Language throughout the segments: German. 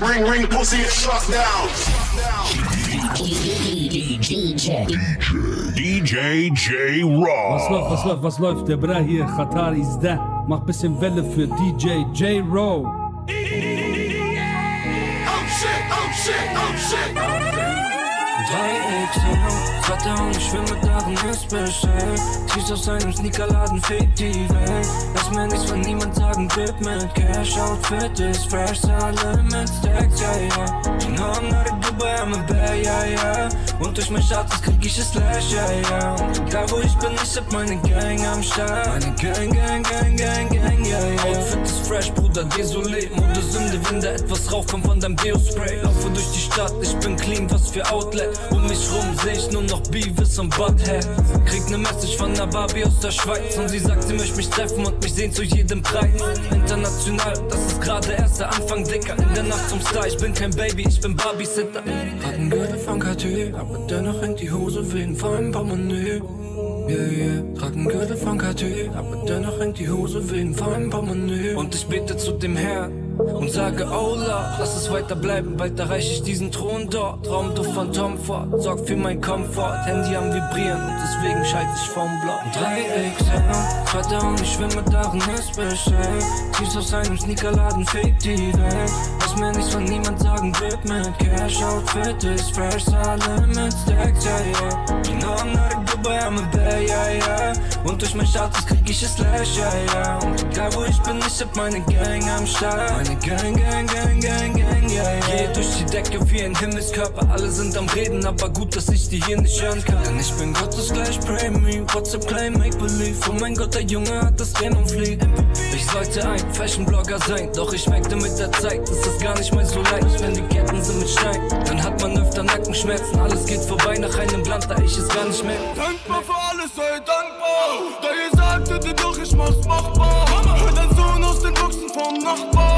Ring, ring, pussy, it's shut down. DJ. DJ J Raw. Was läuft, was läuft, was läuft? Der Bra hier, Qatar ist da. Mach bisschen Welle für DJ J Row. Oh shit, oh shit, oh shit. 3X, Vater und ich schwimme darin, ist bestellt. Ziehst aus einem Sneakerladen, fick die Welt. Lass mir nichts von niemand sagen, grip mit Cash. Outfit ist fresh, alle mit Stacks, ja, ja. You know I'm not a Dubai, I'm a Bay, ja, ja. Und durch mein Status krieg ich es Slash, ja, ja. Und egal wo ich bin, ich hab meine Gang am Start. Meine Gang, Gang, Gang, Gang, Gang, ja, ja. Outfit ist fresh, Bruder, desolé. Mode Sünde, wenn da etwas kommt von deinem Deo-Spray. Laufe durch die Stadt, ich bin clean, was für Outlet. Um mich rum seh ich nur noch Beavis und Butthead. Krieg ne Message von der Barbie aus der Schweiz. Und sie sagt, sie möchte mich treffen und mich sehen zu jedem Preis. International, das ist gerade erst der Anfang, Dicker. In der Nacht zum Star, ich bin kein Baby, ich bin ein Gürtel von Cartier, aber dennoch hängt die Hose wegen vollem Portemonnaie. Yeah, yeah. Trag einen Gürtel von Cartier, aber dennoch hängt die Hose wegen vollem Portemonnaie. Und ich bete zu dem Herrn und sage, Lord, lass es weiter bleiben, bald erreiche ich diesen Thron dort. Traumduft von Tom Ford, sorgt für mein Komfort. Handy am Vibrieren und deswegen schalte ich vom Block. 3XL, Vater und ich schwimme darin, ist bestellt. Ziehst aus einem Sneakerladen, fick die Welt. Lass mir nichts von niemand sagen, grip mit Cash. Outfit ist fresh, alle mit Stacks, ja, ja. You know I'm not a Dubai, I'm a Bay, ja, ja. Und durch mein Status krieg ich es Slash, ja, ja. Und egal wo ich bin, ich hab meine Gang am Start. Meine Gang, Gang, Gang, Gang, Gang, ja, ja. Geh durch die Decke wie ein Himmelskörper. Alle sind am Reden, aber gut, dass ich die hier nicht hören kann. Denn ich bin Gottes gleich, pray me. WhatsApp claim, make believe. Oh mein Gott, der Junge hat das Game und flieht. Ich sollte ein Fashion-Blogger sein, doch ich merkte mit der Zeit, das ist gar nicht mal so leicht. Wenn die Ketten sind mit Stein, dann hat man öfter Nackenschmerzen. Alles geht vorbei nach einem Blatt, da ich es gar nicht merke. Dankbar für alles, sei dankbar. Da ihr sagtet, doch ich mach's machbar. Hör dein Sohn aus den Buchsen vom Nachbar.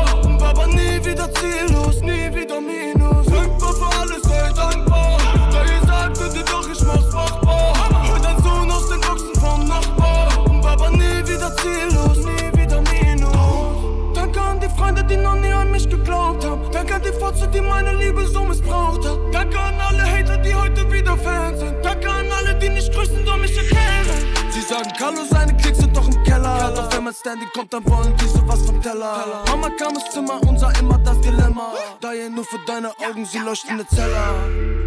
Nie wieder ziellos, nie wieder Minus. Dankbar für alles, sei dankbar. Da ihr sagtet, doch ich mach's machbar. Hör dein Sohn aus den Buchsen vom Nachbar. Und Baba nie wieder ziellos, nie wieder Minus. Danke an die Freunde, die noch nie an mich geglaubt haben. Danke an die Fotze, die meine Liebe so missbraucht hat. Danke an alle Hater, die heute wieder Fans sind. Danke an alle, die nicht grüßen, doch mich erkennen. Sie sagen, Carlo, seine Klicks mein Standy kommt, dann wollen die sowas vom Teller. Mama kam ins Zimmer und sah immer das Dilemma. Da ihr nur für deine Augen, sie leuchtende Zeller.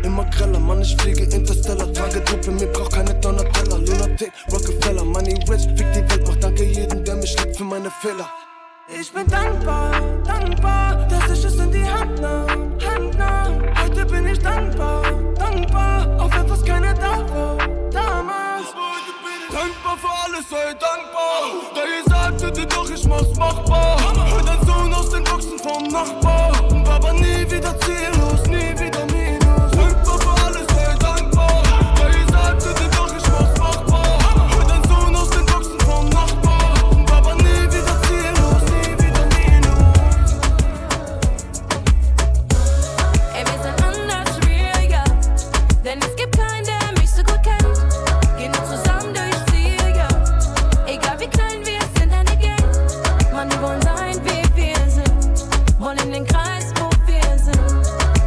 Immer greller, Mann, ich fliege Interstellar. Trage Truppe, mir braucht keine Donatella. Lunatic, Rockefeller, Money rich, fick die Welt. Mach danke jedem, der mich liebt für meine Fehler. Ich bin dankbar, dankbar, dass ich es in die Hand nahm, Hand nahm. Heute bin ich dankbar, dankbar, auch wenn fast keiner da war, damals. Dankbar für alles, sei dankbar. Da ihr sagtet, doch ich mach's machbar. Hör dein Sohn aus den Boxen vom Nachbar. Und Baba nie wieder ziellos, nie wieder Minus. Dankbar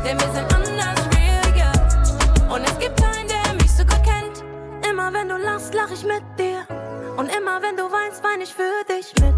denn wir sind anders real. Und es gibt keinen, der mich so gut kennt. Immer wenn du lachst, lach ich mit dir. Und immer wenn du weinst, wein ich für dich mit.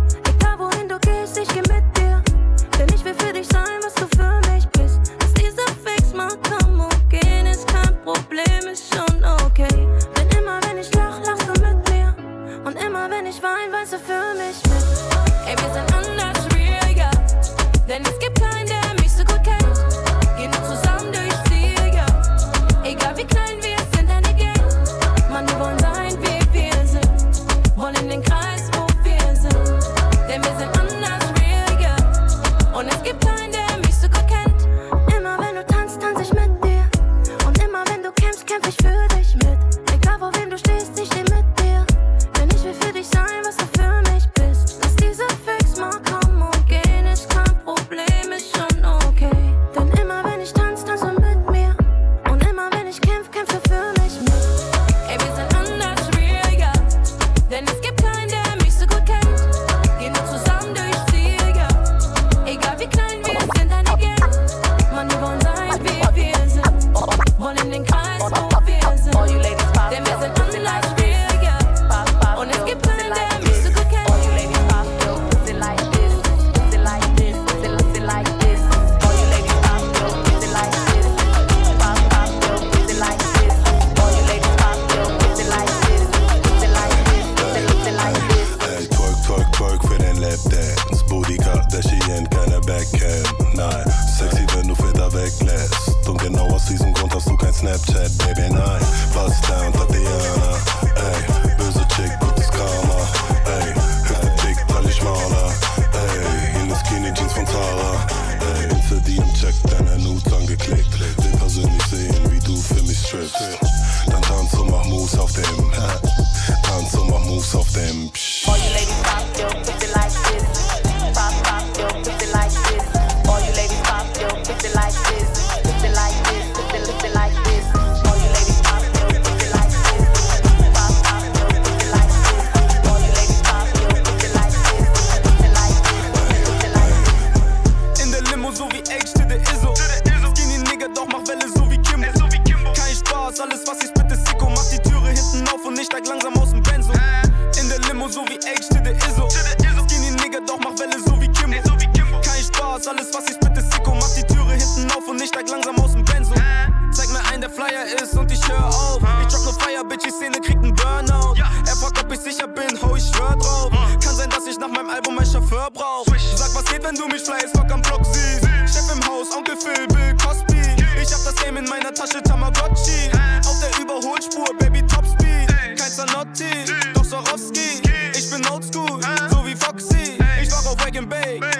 can bake.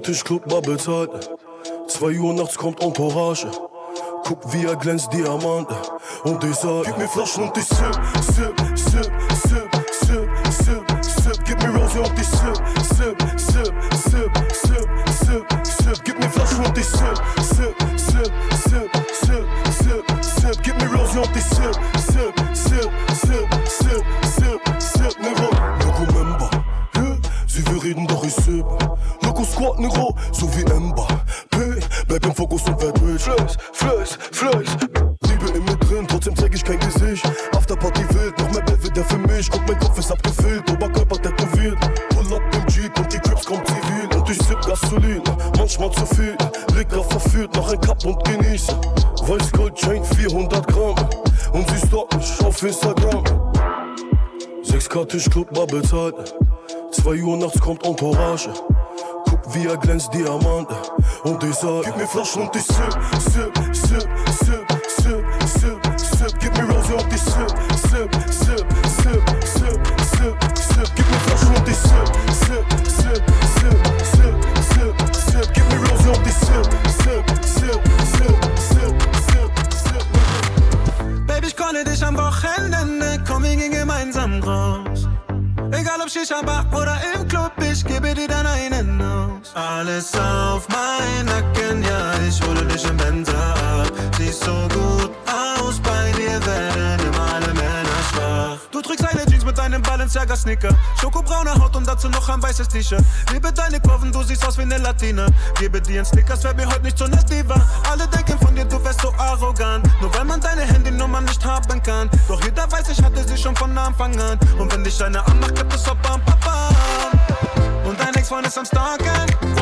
automatisch Club bezahlt. 2 Uhr nachts kommt Entourage. Guck, wie er glänzt, Diamant. Und ich sag, gib mir Flaschen und ich sip, sip, sip, sip, sip, sip. Gib mir Rose und ich sip, sip, sip, sip, sip, sip. Gib mir Flaschen und ich sip. Gasolin, manchmal zu viel. Licker verführt nach ein Cup und genieße. Weiß Gold Chain 400 Gramm. Und sie stalkt mich auf Instagram. 6K Tischclub mal bezahlt. 2 Uhr nachts kommt Entourage. Guck, wie er glänzt, Diamante. Und ich sag, gib mir Flaschen und ich sip, sip, sip, sip, sip, sip, sip. Gib mir Rose und ich sip, sip, sip, sip, sip, sip, sip. Gib mir Flaschen und ich sip. für dich am Wochenende, komm, wir gehen gemeinsam raus. Egal ob Shisha Bar oder im Club, ich gebe dir dann einen aus. Alles auf meinen Nacken, ja, ich hole dich im Benzer ab. Siehst so gut mit einem Balenciaga-Sneaker. Schokobraune Haut und dazu noch ein weißes T-Shirt. Liebe deine Kurven, du siehst aus wie eine Latina. Gebe dir ein Snickers, wär mir heute nicht so nett lieber. Alle denken von dir, du wärst so arrogant. Nur weil man deine Handynummer nicht haben kann. Doch jeder weiß, ich hatte sie schon von Anfang an. Und wenn dich deine anmacht, gibt es Papa und Papa. Und dein Ex-Freund ist am Stalken.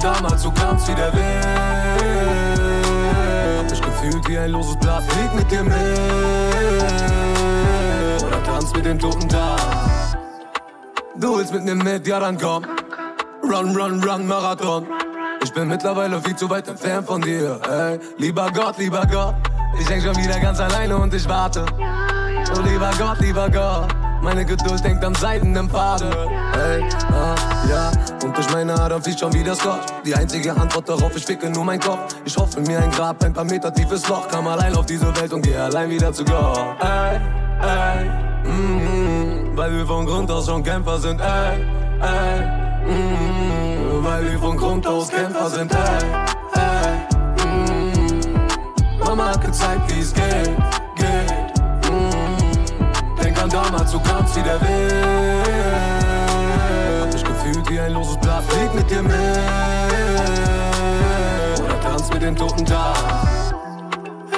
Damals, du kamst wie der Wind Hab mich gefühlt wie ein loses Blatt, flieg mit dir mit Oder tanz mit dem toten Tag Du willst mit mir mit, ja dann komm Run, run, run, Marathon ich bin mittlerweile viel zu weit entfernt von dir, ey. Lieber Gott, lieber Gott. Ich häng schon wieder ganz alleine und ich warte. Oh, lieber Gott, lieber Gott. Meine Geduld denkt an seidenen Faden. Ey, ah, ja. Und durch meine Adern fließt schon wieder Scotch. Die einzige Antwort darauf, ich ficke nur mein Kopf. Ich hoffe mir ein Grab, ein paar Meter tiefes Loch. Kam allein auf diese Welt und geh allein wieder zu Gott. Ey, ey, mm, weil wir von Grund aus schon Kämpfer sind, ey, ey, mm, weil wir von Grund aus Kämpfer sind, ey, ey, mm, Mama hat gezeigt, wie es geht, geht, mm, damals, du kamst wie der Wind, hab mich gefühlt wie ein loses Blatt, flieg mit dir mit, oder tanz mit den toten Tag.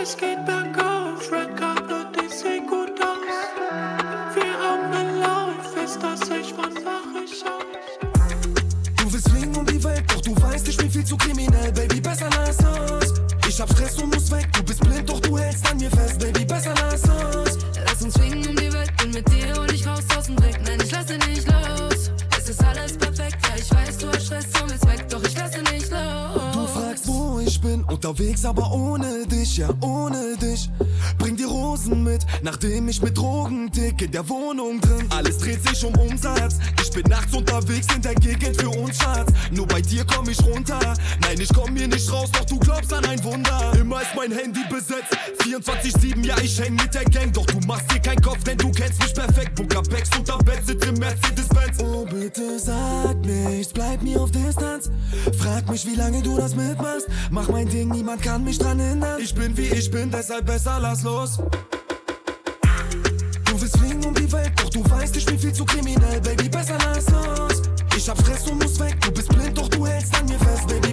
Es geht bergauf, Red Carpet, ich seh gut aus. Wir haben einen Lauf, ist das ich, wann wach ich auf? Du willst fliegen um die Welt, doch du weißt, ich bin viel zu kriminell, Baby, besser lass uns. Ich hab Stress und muss unterwegs, aber ohne dich, ja, ohne dich. Rosen mit, nachdem ich mit Drogen tick in der Wohnung drin. Alles dreht sich um Umsatz. Ich bin nachts unterwegs in der Gegend für uns, Schatz. Nur bei dir komm ich runter. Nein, ich komm hier nicht raus, doch du glaubst an ein Wunder. Immer ist mein Handy besetzt. 24-7, ja, ich häng mit der Gang. Doch du machst dir keinen Kopf, denn du kennst mich perfekt. Booker Becks unterm Bett, sitzt im Mercedes-Benz. Oh, bitte sag nichts, bleib mir auf Distanz. Frag mich, wie lange du das mitmachst. Mach mein Ding, niemand kann mich dran hindern. Ich bin wie ich bin, deshalb besser lass los. Welt, doch du weißt, ich bin viel zu kriminell, Baby, besser lass uns. Ich hab Stress und muss weg, du bist blind, doch du hältst an mir fest, Baby,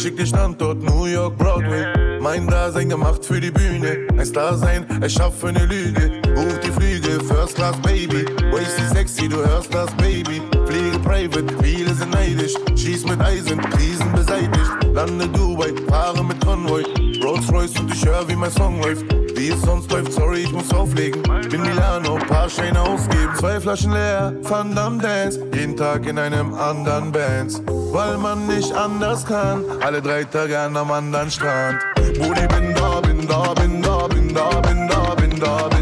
Schick dich Standort New York, Broadway. Mein Dasein gemacht für die Bühne. Ein Star sein, erschaffe eine Lüge. Buch die Flüge, First Class Baby. Wasty sexy, du hörst das Baby. Fliege private, viele sind neidisch. Schieß mit Eisen, Krisen beseitigt. Lande Dubai, fahre mit Convoy. Rolls Royce und ich hör, wie mein Song läuft. Wie es sonst läuft, sorry, ich muss auflegen. Bin Milano, paar Scheine ausgeben. Zwei Flaschen leer, Van Damme Dance. Jeden Tag in einem anderen Bands. Weil man nicht anders kann. Alle drei Tage an einem anderen Strand. Brudi, bin da, bin da, bin da, bin da, bin da, bin da, bin da.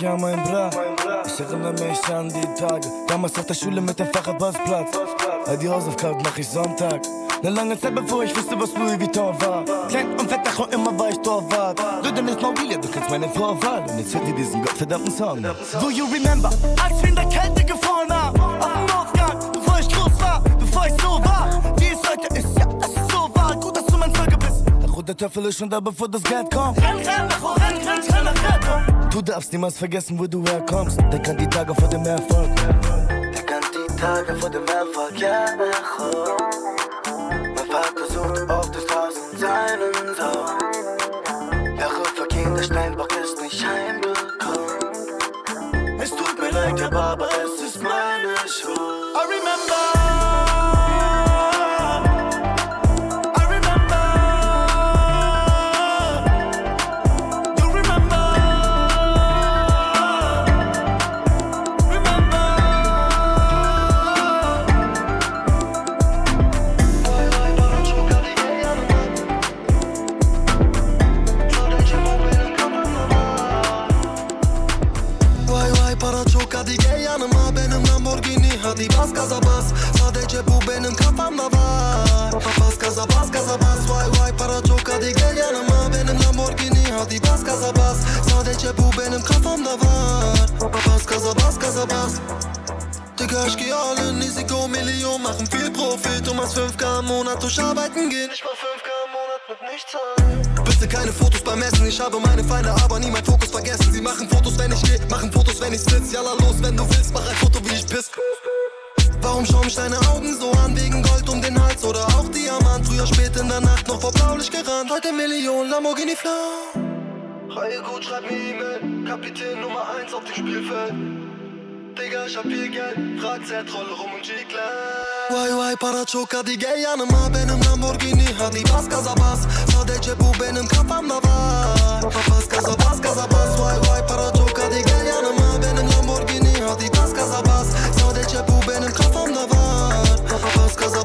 Ja, mein Bra. Ich erinnere mich an die Tage. Damals auf der Schule mit dem Facher Passplatz. All die Hausaufgaben mach ich Sonntag. Eine lange Zeit bevor ich wusste, was Louis Vuitton war. Klein und fett, doch immer war ich Torwart. Rüde ist Maubilia, du kennst meine Vorwahl. Und jetzt hört ihr diesen gottverdammten Song. Do you remember, als wir in der Kälte gefroren haben? Auf dem Nordgang, bevor ich groß war, bevor ich so war. Wie es heute ist, ja, es ist so wahr. Gut, dass du mein Zeuge bist. Der rote Teufel ist schon da, bevor das Geld kommt. Renn, renn, nach renn, renn, renn nach Rettung. Du darfst niemals vergessen, wo du herkommst. Denk an die Tage vor dem Erfolg. Denk an die Tage vor dem Erfolg, ja, Echo. Mein Vater sucht auf der Straße seinen Sohn. Ruft vergehen, der Steinbock ist nicht heimgekommen. Es tut mir leid, aber es ist meine Schuld. I remember. Sadece bu benim kafamda var Bas gaza bas gaza bas Digga, ich geh all in Risiko, Million, machen viel Profit Du machst 5k im Monat durch Arbeiten gehen. Ich mach 5k im Monat mit nichts zahlen Bitte keine Fotos beim Essen, ich habe meine Feinde, aber nie mein Fokus vergessen. Sie machen Fotos, wenn ich geh, machen Fotos, wenn ich sitz. Jalla los, wenn du willst, mach ein Foto, wie ich piss. Warum schauen mich deine Augen so an, wegen Gold um den Hals? Oder auch Diamant? Früher spät in der Nacht noch vor Blaulicht gerannt. Heute Million Lamborghini Flau Reihe gut, schreib mir E-Mail Kapitän Nummer 1 auf dem Spielfeld. Digga, ich hab viel Geld, frag Z, rolle rum und G-Class Vay vay para çok hadi gel yanıma Benim Lamborghini hadi bas gaza bas Sadece bu benim kafamda var Bas gaza bas gaza bas Vay vay para çok hadi gel yanıma Benim Lamborghini hadi bas gaza bas Sadece bu benim kafamda var Bas gaza